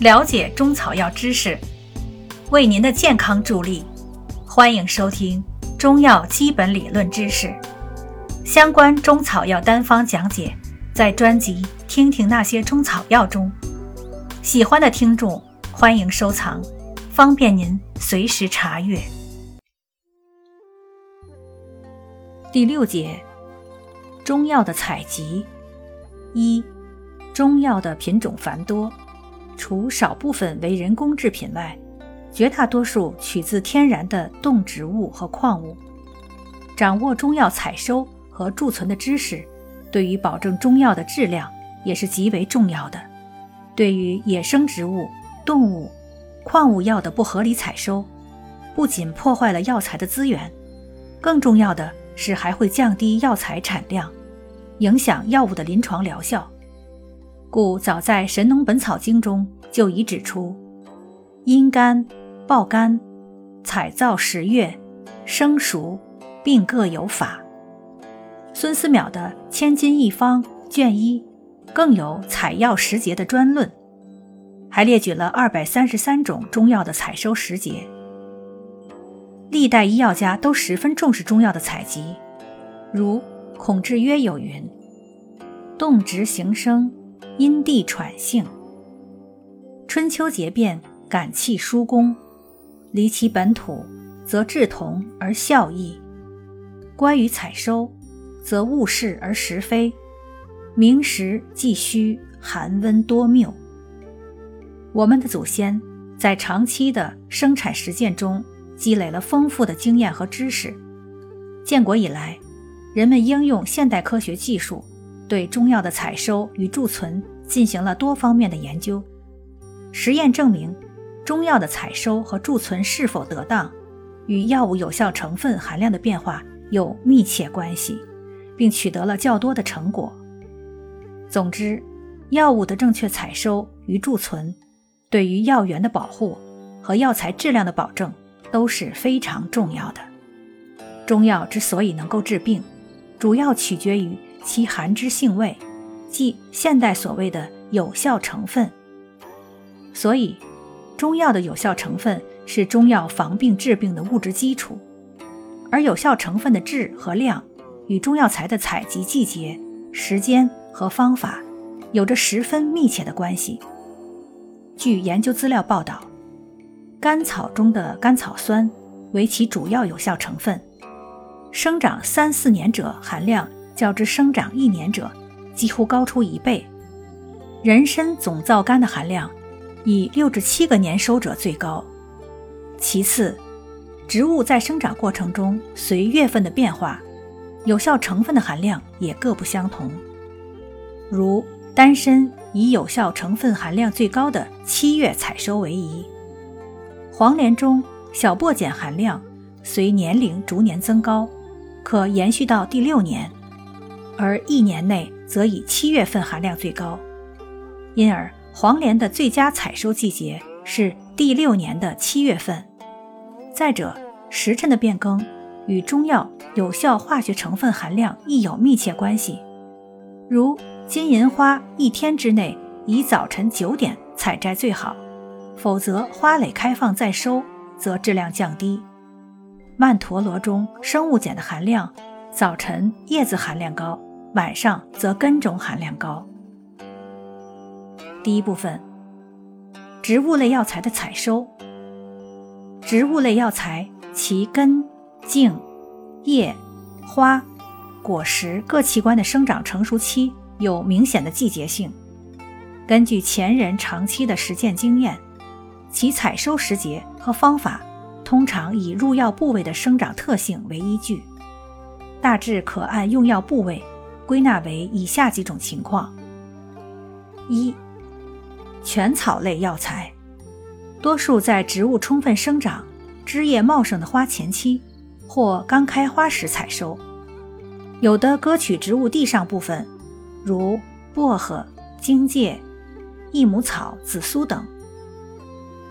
了解中草药知识，为您的健康助力。欢迎收听中药基本理论知识相关中草药单方讲解，在专辑《听听那些中草药》中。喜欢的听众欢迎收藏，方便您随时查阅。第六节，中药的采集。一、中药的品种繁多，除少部分为人工制品外，绝大多数取自天然的动植物和矿物。掌握中药采收和贮存的知识，对于保证中药的质量也是极为重要的。对于野生植物、动物、矿物药的不合理采收，不仅破坏了药材的资源，更重要的是还会降低药材产量。影响药物的临床疗效，故早在《神农本草经》中就已指出：阴干、爆干、采造十月、生熟，并各有法。孙思邈的《千金一方》卷一更有采药时节的专论，还列举了二百三十三种中药的采收时节。历代医药家都十分重视中药的采集，如。孔志约有云：“动植形生，因地喘性。春秋节变，感气疏功。离其本土，则志同而效异；关于采收，则务事而实非。明时既虚，寒温多谬。”我们的祖先在长期的生产实践中积累了丰富的经验和知识。建国以来。人们应用现代科学技术，对中药的采收与贮存进行了多方面的研究。实验证明，中药的采收和贮存是否得当，与药物有效成分含量的变化有密切关系，并取得了较多的成果。总之，药物的正确采收与贮存，对于药源的保护和药材质量的保证都是非常重要的。中药之所以能够治病，主要取决于其寒之性味，即现代所谓的有效成分。所以，中药的有效成分是中药防病治病的物质基础，而有效成分的质和量与中药材的采集季节、时间和方法有着十分密切的关系。据研究资料报道，甘草中的甘草酸为其主要有效成分。生长三四年者含量较之生长一年者几乎高出一倍。人参总皂苷的含量以六至七个年收者最高。其次，植物在生长过程中随月份的变化，有效成分的含量也各不相同。如丹参以有效成分含量最高的七月采收为宜。黄连中小檗碱含量随年龄逐年增高。可延续到第六年，而一年内则以七月份含量最高，因而黄连的最佳采收季节是第六年的七月份。再者，时辰的变更与中药有效化学成分含量亦有密切关系。如金银花一天之内以早晨九点采摘最好，否则花蕾开放再收，则质量降低。曼陀罗中生物碱的含量，早晨叶子含量高，晚上则根种含量高。第一部分，植物类药材的采收。植物类药材其根、茎、叶、花、果实各器官的生长成熟期有明显的季节性。根据前人长期的实践经验，其采收时节和方法。通常以入药部位的生长特性为依据，大致可按用药部位归纳为以下几种情况：一、全草类药材，多数在植物充分生长、枝叶茂盛的花前期或刚开花时采收，有的割取植物地上部分，如薄荷、荆芥、益母草、紫苏等；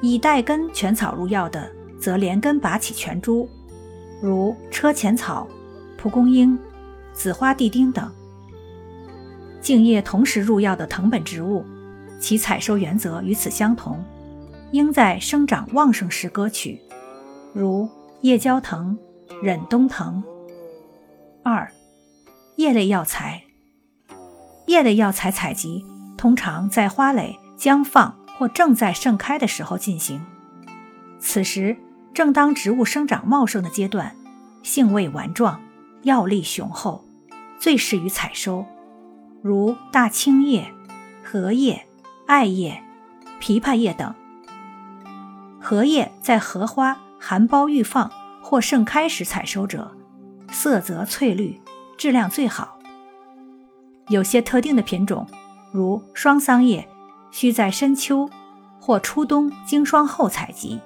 以带根全草入药的。则连根拔起全株，如车前草、蒲公英、紫花地丁等；茎叶同时入药的藤本植物，其采收原则与此相同，应在生长旺盛时割取，如夜交藤、忍冬藤。二、叶类药材。叶类药材采集通常在花蕾将放或正在盛开的时候进行，此时正当植物生长茂盛的阶段，性味顽壮，药力雄厚，最适于采收，如大青叶、荷叶、艾叶、枇杷叶等。荷叶在荷花含苞欲放或盛开时采收者。色泽翠绿，质量最好。有些特定的品种，如双桑叶，需在深秋或初冬经霜后采集。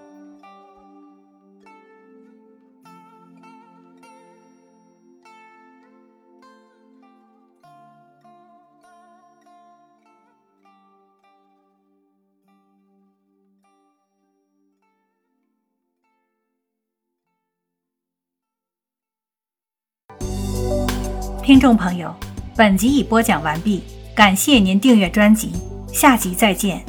听众朋友，本集已播讲完毕，感谢您订阅专辑，下集再见。